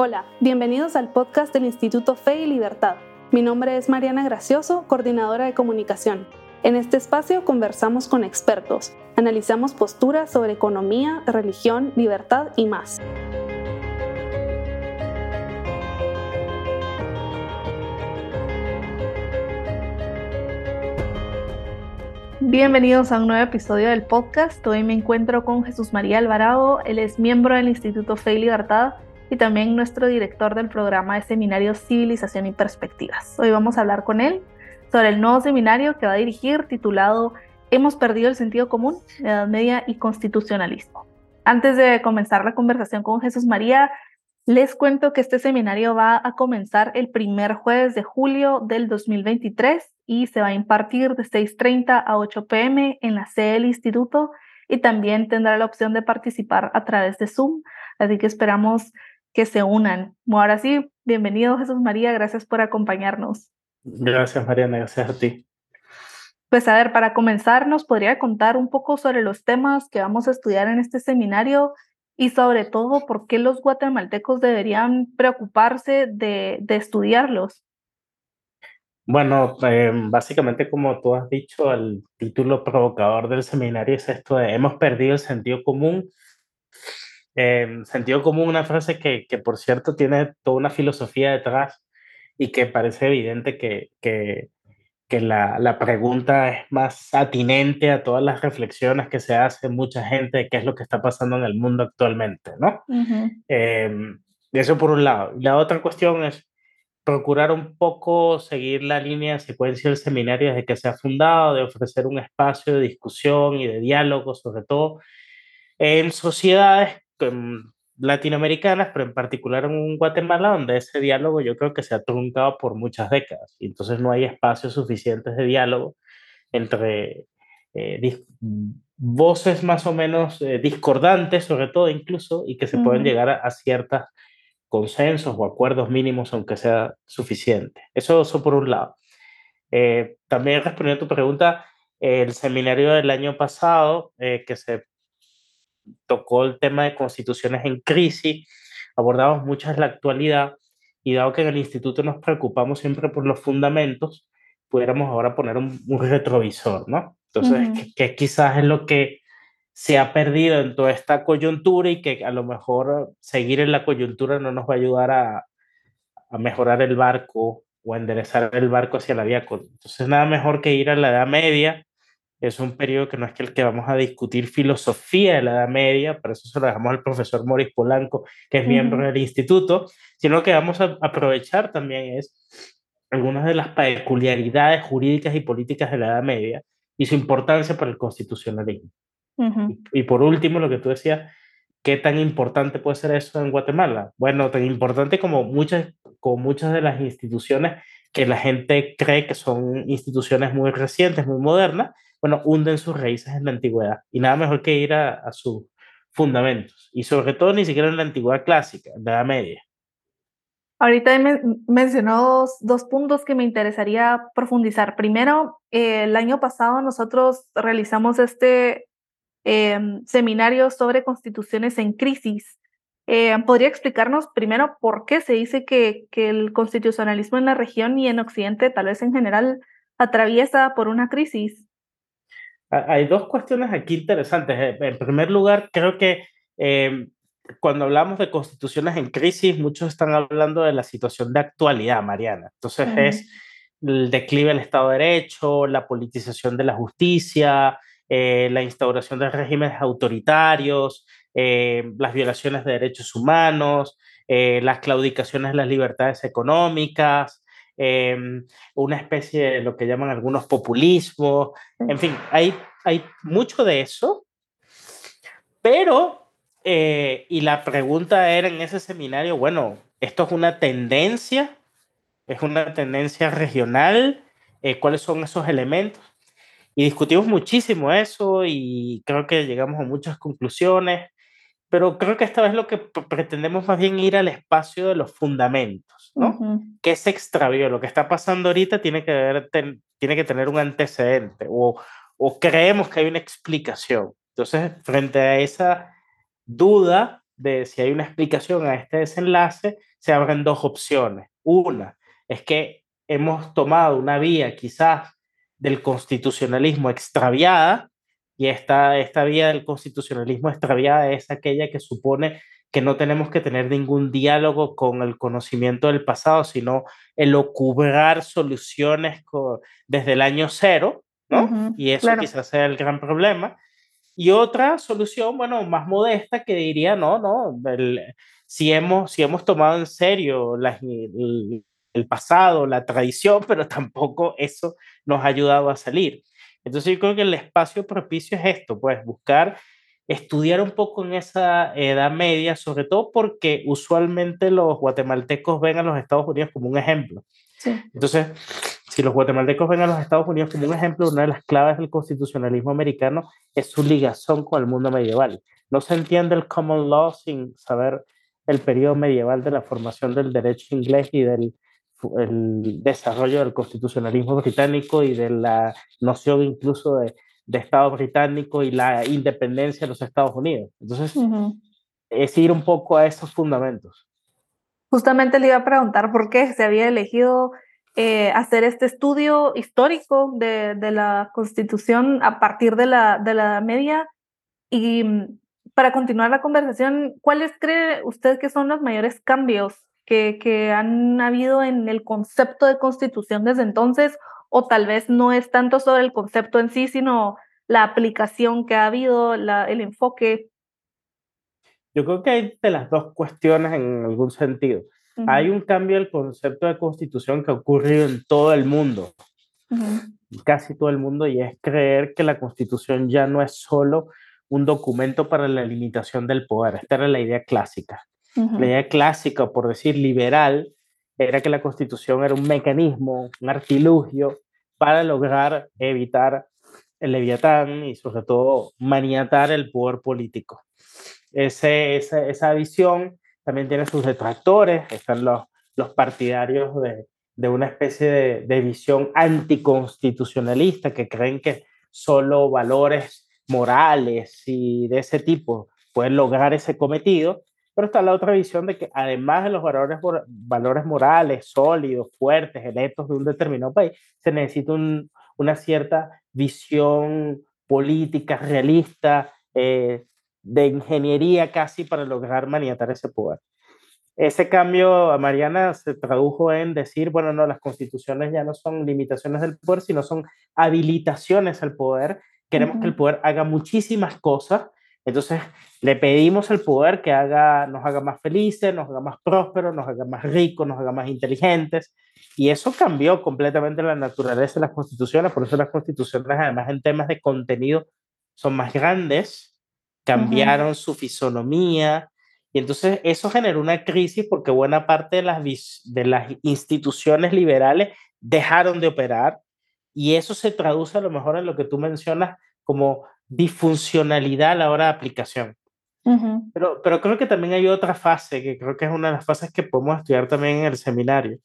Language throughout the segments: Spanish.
Hola, bienvenidos al podcast del Instituto Fe y Libertad. Mi nombre es Mariana Gracioso, coordinadora de comunicación. En este espacio conversamos con expertos, analizamos posturas sobre economía, religión, libertad y más. Bienvenidos a un nuevo episodio del podcast. Hoy me encuentro con Jesús María Alvarado. Él es miembro del Instituto Fe y Libertad y también nuestro director del programa de seminarios Civilización y Perspectivas. Hoy vamos a hablar con él sobre el nuevo seminario que va a dirigir titulado Hemos perdido el sentido común, Edad Media y Constitucionalismo. Antes de comenzar la conversación con Jesús María, les cuento que este seminario va a comenzar el primer jueves de julio del 2023 y se va a impartir de 6.30 a 8 pm en la sede del instituto y también tendrá la opción de participar a través de Zoom. Así que esperamos que se unan. Ahora sí, bienvenido Jesús María, gracias por acompañarnos. Gracias Mariana, gracias a ti. Pues a ver, para comenzar, ¿nos podría contar un poco sobre los temas que vamos a estudiar en este seminario y sobre todo por qué los guatemaltecos deberían preocuparse de, de estudiarlos? Bueno, eh, básicamente como tú has dicho, el título provocador del seminario es esto de hemos perdido el sentido común eh, sentido común, una frase que, que, por cierto tiene toda una filosofía detrás y que parece evidente que, que, que la, la, pregunta es más atinente a todas las reflexiones que se hace mucha gente de qué es lo que está pasando en el mundo actualmente, ¿no? eh, eso por un lado. La otra cuestión es procurar un poco seguir la línea de secuencia del seminario desde que se ha fundado, de ofrecer un espacio de discusión y de diálogo, sobre todo en sociedades latinoamericanas, pero en particular en Guatemala, donde ese diálogo yo creo que se ha truncado por muchas décadas. Y entonces no hay espacios suficientes de diálogo entre eh, voces más o menos eh, discordantes, sobre todo incluso, y que se pueden llegar a, a ciertos consensos o acuerdos mínimos, aunque sea suficiente. Eso, eso por un lado. Eh, también respondiendo a tu pregunta, el seminario del año pasado, eh, que se tocó el tema de constituciones en crisis, abordamos muchas la actualidad y dado que en el instituto nos preocupamos siempre por los fundamentos, pudiéramos ahora poner un, un retrovisor, ¿no? Entonces, uh -huh. que, que, quizás es lo que se ha perdido en toda esta coyuntura y que a lo mejor seguir en la coyuntura no nos va a ayudar a, a mejorar el barco o a enderezar el barco hacia la vía. Entonces, nada mejor que ir a la Edad Media, es un periodo que no es que el que vamos a discutir filosofía de la Edad Media, para eso se lo dejamos al profesor Moris Polanco, que es uh -huh. miembro del instituto, sino que vamos a aprovechar también es algunas de las peculiaridades jurídicas y políticas de la Edad Media y su importancia para el constitucionalismo. Uh -huh. y, y, por último, lo que tú decías, ¿qué tan importante puede ser eso en Guatemala? Bueno, tan importante como muchas, como muchas de las instituciones que la gente cree que son instituciones muy recientes, muy modernas, bueno, hunden sus raíces en la antigüedad. Y nada mejor que ir a, a sus fundamentos. Y sobre todo ni siquiera en la antigüedad clásica, en la Edad Media. Ahorita me mencionó dos, dos, puntos que me interesaría profundizar. Primero, eh, el año pasado nosotros realizamos este eh, seminario sobre constituciones en crisis. Eh, ¿Podría explicarnos primero por qué se dice que, que el constitucionalismo en la región y en Occidente, tal vez en general, atraviesa por una crisis? Hay dos cuestiones aquí interesantes. Eh, en primer lugar, creo que eh, cuando hablamos de constituciones en crisis, muchos están hablando de la situación de actualidad, Mariana. Entonces uh -huh. es el declive del Estado de Derecho, la politización de la justicia, eh, la instauración de regímenes autoritarios, eh, las violaciones de derechos humanos, las claudicaciones de las libertades económicas, eh, una especie de lo que llaman algunos populismos, en fin, hay, hay mucho de eso, pero, eh, y la pregunta era en ese seminario, bueno, ¿esto es una tendencia? ¿Es una tendencia regional? Eh, ¿Cuáles son esos elementos? Y discutimos muchísimo eso y creo que llegamos a muchas conclusiones, pero creo que esta vez lo que pretendemos más bien ir al espacio de los fundamentos, ¿no? Uh -huh. ¿Qué se extravió? Lo que está pasando ahorita tiene que, ver, ten, tiene que tener un antecedente o, o creemos que hay una explicación. Entonces, frente a esa duda de si hay una explicación a este desenlace, se abren dos opciones. Una es que hemos tomado una vía quizás del constitucionalismo extraviada, y esta, esta vía del constitucionalismo extraviada es aquella que supone que no tenemos que tener ningún diálogo con el conocimiento del pasado, sino el ocubrar soluciones desde el año cero, ¿no? y eso quizás sea el gran problema. Y otra solución, bueno, más modesta, que diría, no, no, si, hemos, si hemos tomado en serio el, el pasado, la tradición, pero tampoco eso nos ha ayudado a salir. Entonces yo creo que el espacio propicio es esto, pues buscar estudiar un poco en esa edad media, sobre todo porque usualmente los guatemaltecos ven a los Estados Unidos como un ejemplo. Entonces, si los guatemaltecos ven a los Estados Unidos como un ejemplo, una de las claves del constitucionalismo americano es su ligación con el mundo medieval. No se entiende el common law sin saber el periodo medieval de la formación del derecho inglés y del el desarrollo del constitucionalismo británico y de la noción incluso de de Estado británico y la independencia de los Estados Unidos. Entonces, es ir un poco a esos fundamentos. Justamente le iba a preguntar por qué se había elegido eh, hacer este estudio histórico de, de, la Constitución a partir de la, de la Media. Y mm, para continuar la conversación, ¿cuáles cree usted que son los mayores cambios que, que han habido en el concepto de Constitución desde entonces o tal vez no es tanto sobre el concepto en sí, sino la aplicación que ha habido, el enfoque. Yo creo que hay de las dos cuestiones en algún sentido. Hay un cambio del concepto de constitución que ha ocurrido en todo el mundo, casi todo el mundo, y es creer que la constitución ya no es solo un documento para la limitación del poder. Esta era la idea clásica. La idea clásica, por decir liberal, era que la constitución era un mecanismo, un artilugio para lograr evitar el leviatán y sobre todo maniatar el poder político. Ese, esa, visión también tiene sus detractores, están los, los partidarios de, de una especie de, de, visión anticonstitucionalista que creen que solo valores morales y de ese tipo pueden lograr ese cometido pero está la otra visión de que además de los valores, valores morales sólidos, fuertes, electos de un determinado país, se necesita una cierta visión política, realista, eh, de ingeniería casi para lograr maniatar ese poder. Ese cambio, Mariana, se tradujo en decir, bueno, no, las constituciones ya no son limitaciones del poder, sino son habilitaciones al poder. Queremos que el poder haga muchísimas cosas entonces, le pedimos al poder que haga, nos haga más felices, nos haga más prósperos, nos haga más ricos, nos haga más inteligentes. Y eso cambió completamente la naturaleza de las constituciones. Por eso las constituciones, además en temas de contenido, son más grandes, cambiaron su fisonomía. Y entonces eso generó una crisis porque buena parte de las, de las instituciones liberales dejaron de operar. Y eso se traduce a lo mejor en lo que tú mencionas como disfuncionalidad a la hora de aplicación. pero, pero creo que también hay otra fase, que creo que es una de las fases que podemos estudiar también en el seminario,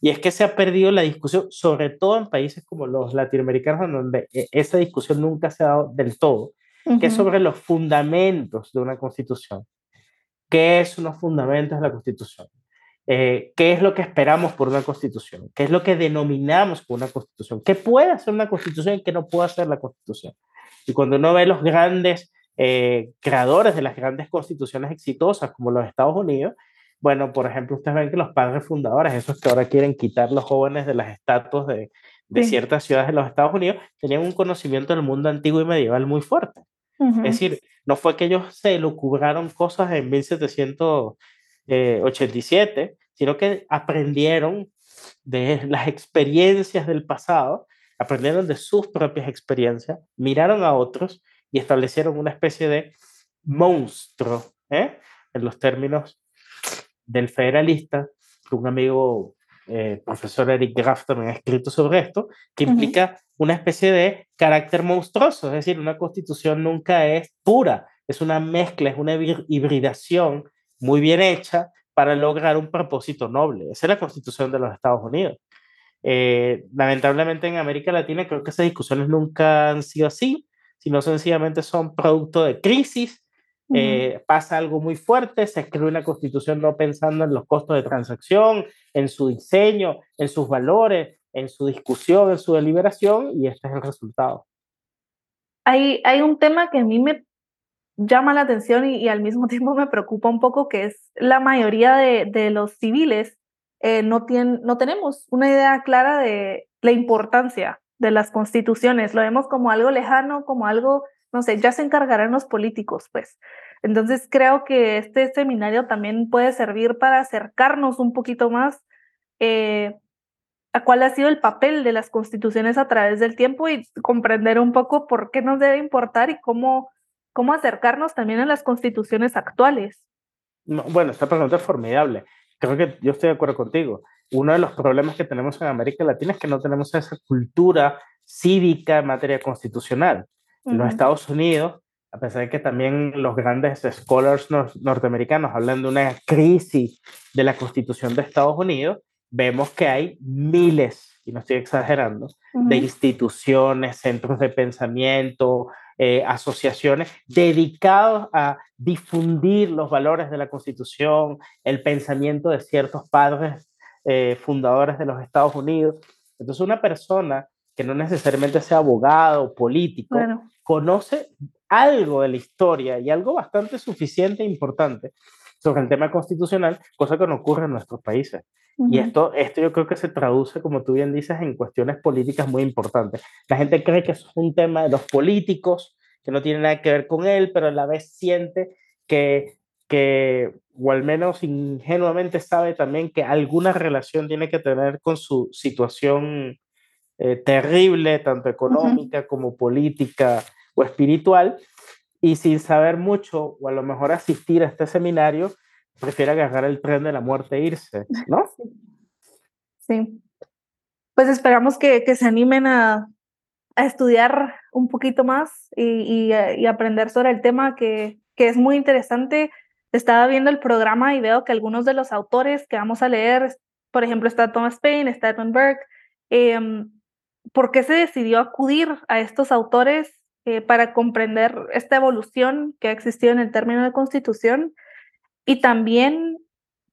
y es que se ha perdido la discusión, sobre todo en países como los latinoamericanos, donde e, esa discusión nunca se ha dado del todo, que es sobre los fundamentos de una constitución. ¿Qué es unos fundamentos de la constitución? Eh, ¿Qué es lo que esperamos por una constitución? ¿Qué es lo que denominamos por una constitución? ¿Qué puede hacer una constitución y qué no puede hacer la constitución? Y cuando uno ve los grandes eh, creadores de las grandes constituciones exitosas, como los Estados Unidos, bueno, por ejemplo, ustedes ven que los padres fundadores, esos que ahora quieren quitar los jóvenes de las estatuas de, de ciertas ciudades de los Estados Unidos, tenían un conocimiento del mundo antiguo y medieval muy fuerte. Es decir, no fue que ellos se lucubraron cosas en 1787, sino que aprendieron de las experiencias del pasado aprendieron de sus propias experiencias, miraron a otros y establecieron una especie de monstruo, ¿eh? en los términos del federalista, que un amigo, eh, profesor Eric Grafton, ha escrito sobre esto, que implica una especie de carácter monstruoso, es decir, una constitución nunca es pura, es una mezcla, es una hibridación muy bien hecha para lograr un propósito noble. Esa es la constitución de los Estados Unidos. Eh, lamentablemente en América Latina creo que esas discusiones nunca han sido así, sino sencillamente son producto de crisis eh, pasa algo muy fuerte, se escribe una constitución no pensando en los costos de transacción, en su diseño, en sus valores, en su discusión, en su deliberación, y este es el resultado. Hay, hay un tema que a mí me llama la atención y, al mismo tiempo me preocupa un poco, que es la mayoría de, de los civiles eh, no, tienen, no tenemos una idea clara de la importancia de las constituciones. Lo vemos como algo lejano, como algo, no sé, ya se encargarán los políticos, pues. Entonces creo que este seminario también puede servir para acercarnos un poquito más eh, a cuál ha sido el papel de las constituciones a través del tiempo y comprender un poco por qué nos debe importar y cómo, cómo acercarnos también a las constituciones actuales. bueno, esta pregunta es formidable creo que yo estoy de acuerdo contigo. Uno de los problemas que tenemos en América Latina es que no tenemos esa cultura cívica en materia constitucional. En los Estados Unidos, a pesar de que también los grandes scholars norteamericanos hablan de una crisis de la constitución de Estados Unidos, vemos que hay miles, y no estoy exagerando, de instituciones, centros de pensamiento, eh, asociaciones dedicados a difundir los valores de la Constitución, el pensamiento de ciertos padres eh, fundadores de los Estados Unidos. Entonces, una persona que no necesariamente sea abogado o político, conoce algo de la historia y algo bastante suficiente e importante sobre el tema constitucional, cosa que no ocurre en nuestros países. Y esto, esto yo creo que se traduce, como tú bien dices, en cuestiones políticas muy importantes. La gente cree que es un tema de los políticos, que no tiene nada que ver con él, pero a la vez siente que, que o al menos ingenuamente sabe también que alguna relación tiene que tener con su situación eh, terrible, tanto económica como política o espiritual, y sin saber mucho, o a lo mejor asistir a este seminario, prefiere agarrar el tren de la muerte e irse, ¿no? Sí. Pues esperamos que, que se animen a, a, estudiar un poquito más y, y, aprender sobre el tema que, que, es muy interesante. Estaba viendo el programa y veo que algunos de los autores que vamos a leer, por ejemplo, está Thomas Paine, está Edmund Burke, eh, ¿por qué se decidió acudir a estos autores eh, para comprender esta evolución que ha existido en el término de constitución? Y también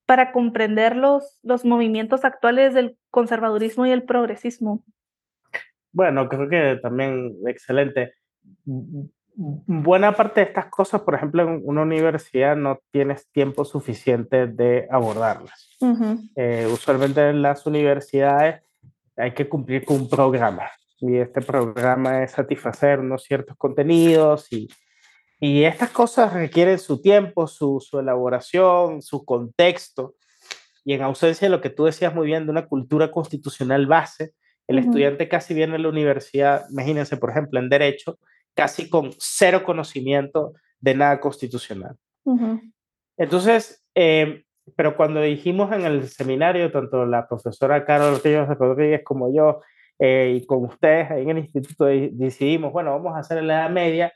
para comprender los, los movimientos actuales del conservadurismo y el progresismo. Bueno, creo que también excelente. Buena parte de estas cosas, por ejemplo, en una universidad no tienes tiempo suficiente de abordarlas. Eh, usualmente en las universidades hay que cumplir con un programa y este programa es satisfacer unos ciertos contenidos y y estas cosas requieren su tiempo, su, su, elaboración, su contexto. Y en ausencia de lo que tú decías muy bien, de una cultura constitucional base, el estudiante casi viene a la universidad, imagínense, por ejemplo, en derecho, casi con cero conocimiento de nada constitucional. Entonces, eh, pero cuando dijimos en el seminario, tanto la profesora Carol Ríos Rodríguez como yo, eh, y con ustedes ahí en el instituto, decidimos, bueno, vamos a hacer la edad media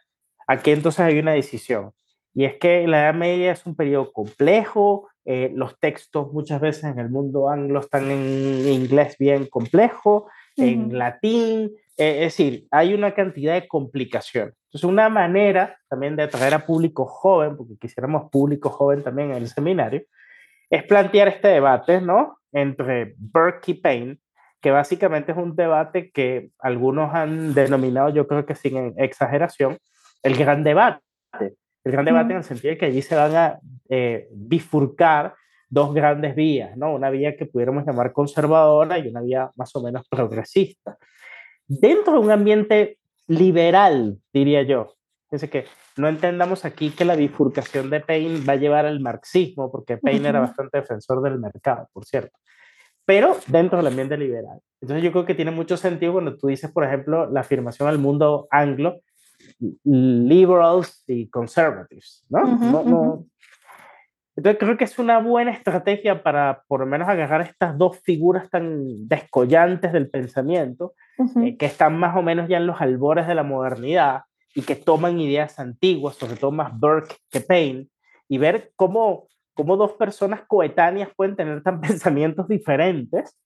Aquí entonces hay una decisión. Y es que la Edad Media es un periodo complejo, eh, los textos muchas veces en el mundo anglo están en inglés bien complejo, en latín, eh, es decir, hay una cantidad de complicación. Entonces, una manera también de atraer a público joven, porque quisiéramos público joven también en el seminario, es plantear este debate, ¿no? Entre Burke y Payne, que básicamente es un debate que algunos han denominado, yo creo que sin exageración, el gran debate. El gran debate en el sentido de que allí se van a eh, bifurcar dos grandes vías, ¿no? Una vía que pudiéramos llamar conservadora y una vía más o menos progresista. Dentro de un ambiente liberal, diría yo. Es que no entendamos aquí que la bifurcación de Paine va a llevar al marxismo, porque Paine era bastante defensor del mercado, por cierto, pero dentro del ambiente liberal. Entonces yo creo que tiene mucho sentido cuando tú dices, por ejemplo, la afirmación al mundo anglo liberals y conservatives, ¿no? Entonces creo que es una buena estrategia para por lo menos agarrar estas dos figuras tan descollantes del pensamiento, eh, que están más o menos ya en los albores de la modernidad y que toman ideas antiguas, sobre todo más Burke que Paine, y ver cómo, cómo dos personas coetáneas pueden tener tan pensamientos diferentes,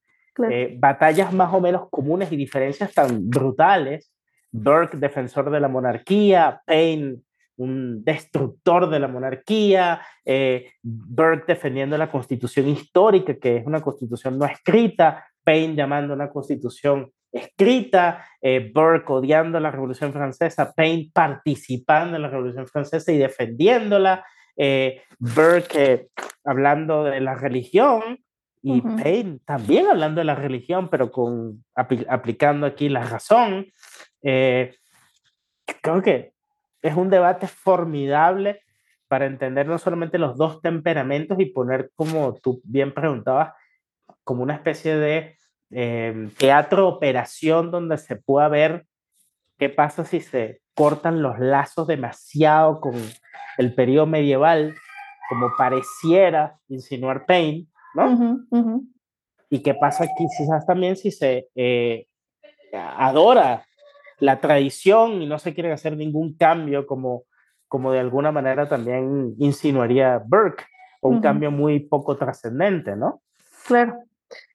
eh, batallas más o menos comunes y diferencias tan brutales, Burke, defensor de la monarquía, Paine, un destructor de la monarquía, eh, Burke defendiendo la constitución histórica, que es una constitución no escrita, Paine llamando una constitución escrita, eh, Burke odiando la Revolución Francesa, Paine participando en la Revolución Francesa y defendiéndola, eh, Burke hablando de la religión y Paine también hablando de la religión, pero con, aplicando aquí la razón. Eh, creo que es un debate formidable para entender no solamente los dos temperamentos y poner, como tú bien preguntabas, como una especie de eh, teatro operación donde se pueda ver qué pasa si se cortan los lazos demasiado con el periodo medieval, como pareciera insinuar Paine, ¿no? Y qué pasa aquí quizás también si se eh, adora la tradición y no se quiere hacer ningún cambio como, como de alguna manera también insinuaría Burke, o un cambio muy poco trascendente, ¿no? Claro.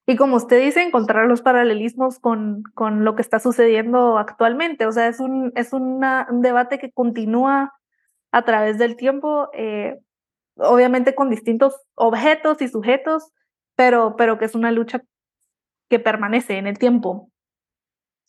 Y como usted dice, encontrar los paralelismos con, con lo que está sucediendo actualmente. O sea, es un, es un debate que continúa a través del tiempo, eh, obviamente con distintos objetos y sujetos, pero, pero que es una lucha que permanece en el tiempo.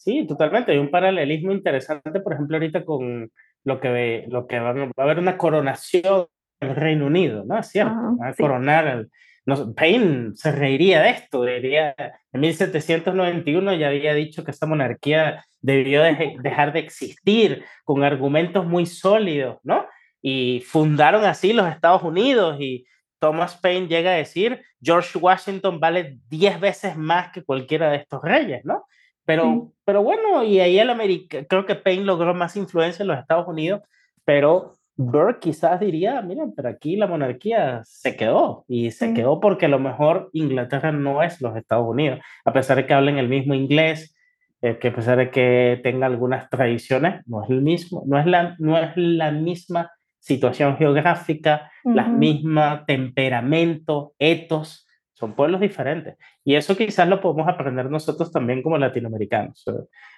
Sí, totalmente. Hay un paralelismo interesante, por ejemplo, ahorita con lo que, lo que va, a haber una coronación en el Reino Unido, ¿no? Es cierto, va a coronar el, no, Paine se reiría de esto, diría, en 1791 ya había dicho que esta monarquía debió dejar de existir con argumentos muy sólidos, ¿no? Y fundaron así los Estados Unidos y Thomas Paine llega a decir, George Washington vale 10 veces más que cualquiera de estos reyes, ¿no? Pero, pero bueno, y ahí el América, creo que Paine logró más influencia en los Estados Unidos, pero Burke quizás diría, miren, pero aquí la monarquía se quedó y se quedó porque a lo mejor Inglaterra no es los Estados Unidos, a pesar de que hablen el mismo inglés, eh, que a pesar de que tenga algunas tradiciones, no es el mismo, no es la, no es la misma situación geográfica, la misma temperamento, etos, son pueblos diferentes. Y eso quizás lo podemos aprender nosotros también como latinoamericanos.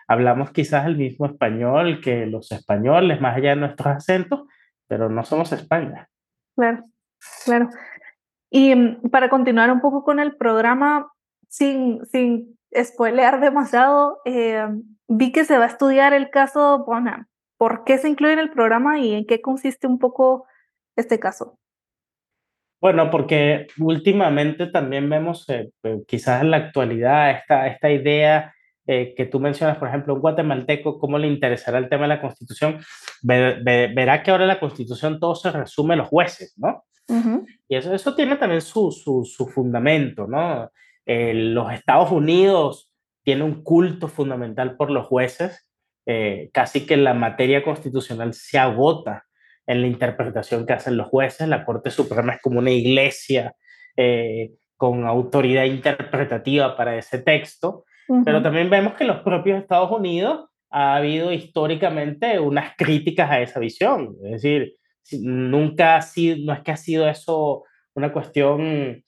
hablamos quizás el mismo español que los españoles, más allá de nuestros acentos, pero no somos España. Claro, claro. Y mm, para continuar un poco con el programa, sin, sin spoilear demasiado, eh, vi que se va a estudiar el caso Bonham. ¿Por qué se incluye en el programa y en qué consiste un poco este caso? Bueno, porque últimamente también vemos, eh, eh, quizás en la actualidad, esta, esta idea eh, que tú mencionas, por ejemplo, un guatemalteco, cómo le interesará el tema de la constitución, verá que ahora la constitución todo se resume a los jueces, ¿no? Y eso, eso tiene también su, su, su fundamento, ¿no? los Estados Unidos tienen un culto fundamental por los jueces, eh, casi que la materia constitucional se agota en la interpretación que hacen los jueces, la Corte Suprema es como una iglesia eh, con autoridad interpretativa para ese texto, pero también vemos que en los propios Estados Unidos ha habido históricamente unas críticas a esa visión. Es decir, nunca ha sido, no es que ha sido eso una cuestión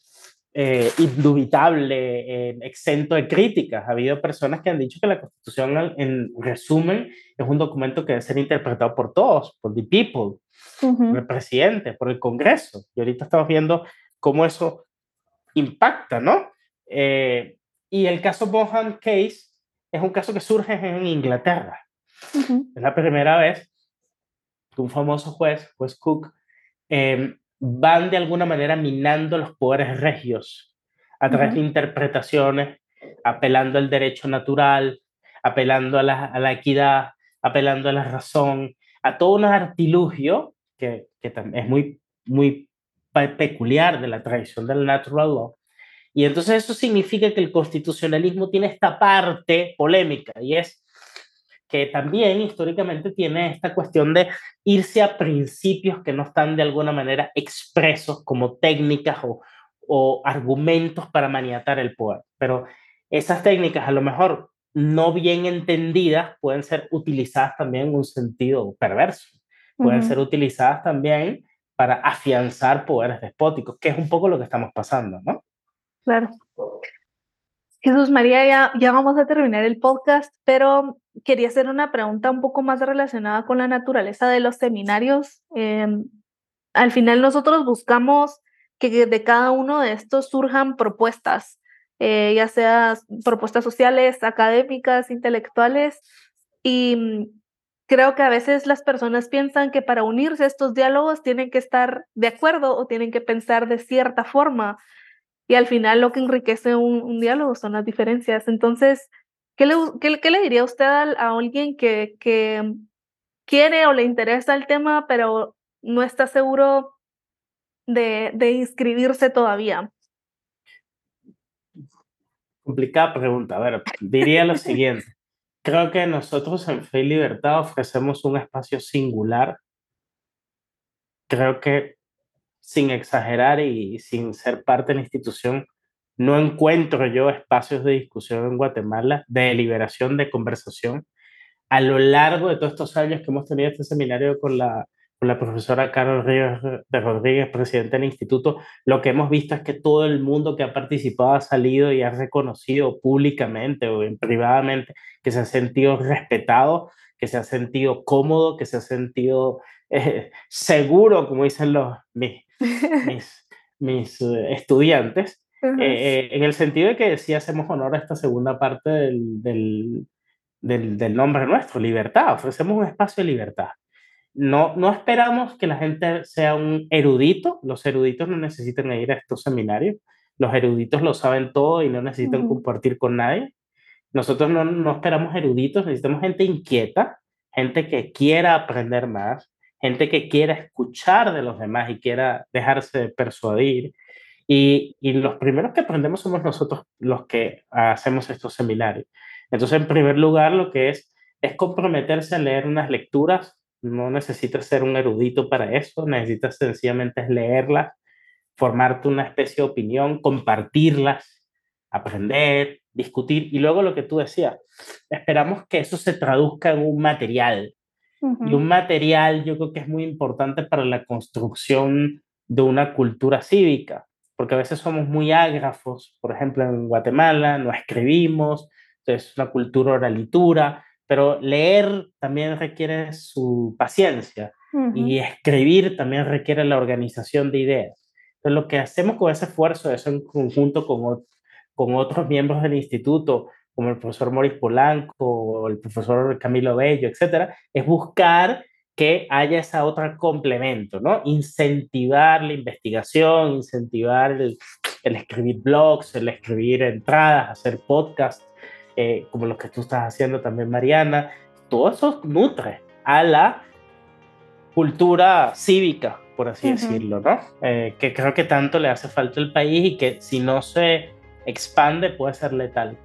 eh, indubitable, eh, exento de críticas. Ha habido personas que han dicho que la Constitución, en resumen, es un documento que debe ser interpretado por todos, por the people, por el presidente, por el Congreso. Y ahorita estamos viendo cómo eso impacta, ¿no? Eh, y el caso Bohan Case es un caso que surge en Inglaterra. Es la primera vez que un famoso juez, juez Cook, em, van de alguna manera minando los poderes regios a través de interpretaciones, apelando al derecho natural, apelando a la, a la, equidad, apelando a la razón, a todo un artilugio que, que es muy, muy peculiar de la tradición del natural law, y entonces eso significa que el constitucionalismo tiene esta parte polémica y es que también históricamente tiene esta cuestión de irse a principios que no están de alguna manera expresos como técnicas o, o argumentos para maniatar el poder. Pero esas técnicas a lo mejor no bien entendidas pueden ser utilizadas también en un sentido perverso, pueden ser utilizadas también para afianzar poderes despóticos, que es un poco lo que estamos pasando, ¿no? Claro. Jesús María, ya, ya vamos a terminar el podcast, pero quería hacer una pregunta un poco más relacionada con la naturaleza de los seminarios. Em, al final nosotros buscamos que de cada uno de estos surjan propuestas, eh, ya sea propuestas sociales, académicas, intelectuales, y mm, creo que a veces las personas piensan que para unirse a estos diálogos tienen que estar de acuerdo o tienen que pensar de cierta forma, y al final lo que enriquece un, diálogo son las diferencias. Entonces, ¿qué le, diría usted a, alguien que, que quiere o le interesa el tema, pero no está seguro de, inscribirse todavía? Complicada pregunta. A ver, diría lo siguiente. Creo que nosotros en Fe Libertad ofrecemos un espacio singular. Creo que sin exagerar y sin ser parte de la institución, no encuentro yo espacios de discusión en Guatemala, de deliberación, de conversación. A lo largo de todos estos años que hemos tenido este seminario con la la profesora Carol Ríos de Rodríguez, presidente del instituto, lo que hemos visto es que todo el mundo que ha participado ha salido y ha reconocido públicamente o privadamente que se ha sentido respetado, que se ha sentido cómodo, que se ha sentido eh, seguro, como dicen los, mis, mis, eh, estudiantes, eh, en el sentido de que sí hacemos honor a esta segunda parte del, del, del, del nombre nuestro, libertad, ofrecemos un espacio de libertad no, no esperamos que la gente sea un erudito, los eruditos no necesitan ir a estos seminarios, los eruditos lo saben todo y no necesitan compartir con nadie. Nosotros no, no esperamos eruditos, necesitamos gente inquieta, gente que quiera aprender más, gente que quiera escuchar de los demás y quiera dejarse persuadir. Y, y, los primeros que aprendemos somos nosotros los que hacemos estos seminarios. Entonces, en primer lugar, lo que es es comprometerse a leer unas lecturas no necesitas ser un erudito para eso, necesitas sencillamente leerlas, formarte una especie de opinión, compartirlas, aprender, discutir y luego lo que tú decías, esperamos que eso se traduzca en un material. Y un material yo creo que es muy importante para la construcción de una cultura cívica, porque a veces somos muy ágrafos, por ejemplo en Guatemala no escribimos, es una cultura oralitura, pero leer también requiere su paciencia y escribir también requiere la organización de ideas. Entonces, lo que hacemos con ese esfuerzo, eso en conjunto con, con otros miembros del instituto, como el profesor Maurice Polanco o el profesor Camilo Bello, etcétera, es buscar que haya esa otra complemento, ¿no? Incentivar la investigación, incentivar el, el escribir blogs, el escribir entradas, hacer podcasts, eh, como los que tú estás haciendo también, Mariana, todo eso nutre a la cultura cívica, por así decirlo, ¿no? Eh, que creo que tanto le hace falta al país y que si no se expande puede ser letal.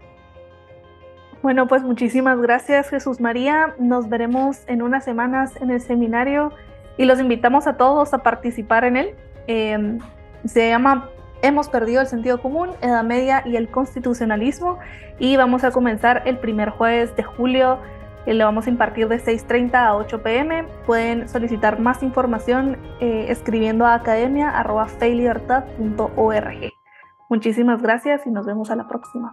Bueno, pues muchísimas gracias Jesús María. Nos veremos en unas semanas en el seminario y los invitamos a todos a participar en él. Em, se llama hemos perdido el sentido común, Edad Media y el constitucionalismo y vamos a comenzar el primer jueves de julio. y Le vamos a impartir de 6.30 a 8 pm. Pueden solicitar más información eh, escribiendo a academia.feilibertad.org. Muchísimas gracias y nos vemos a la próxima.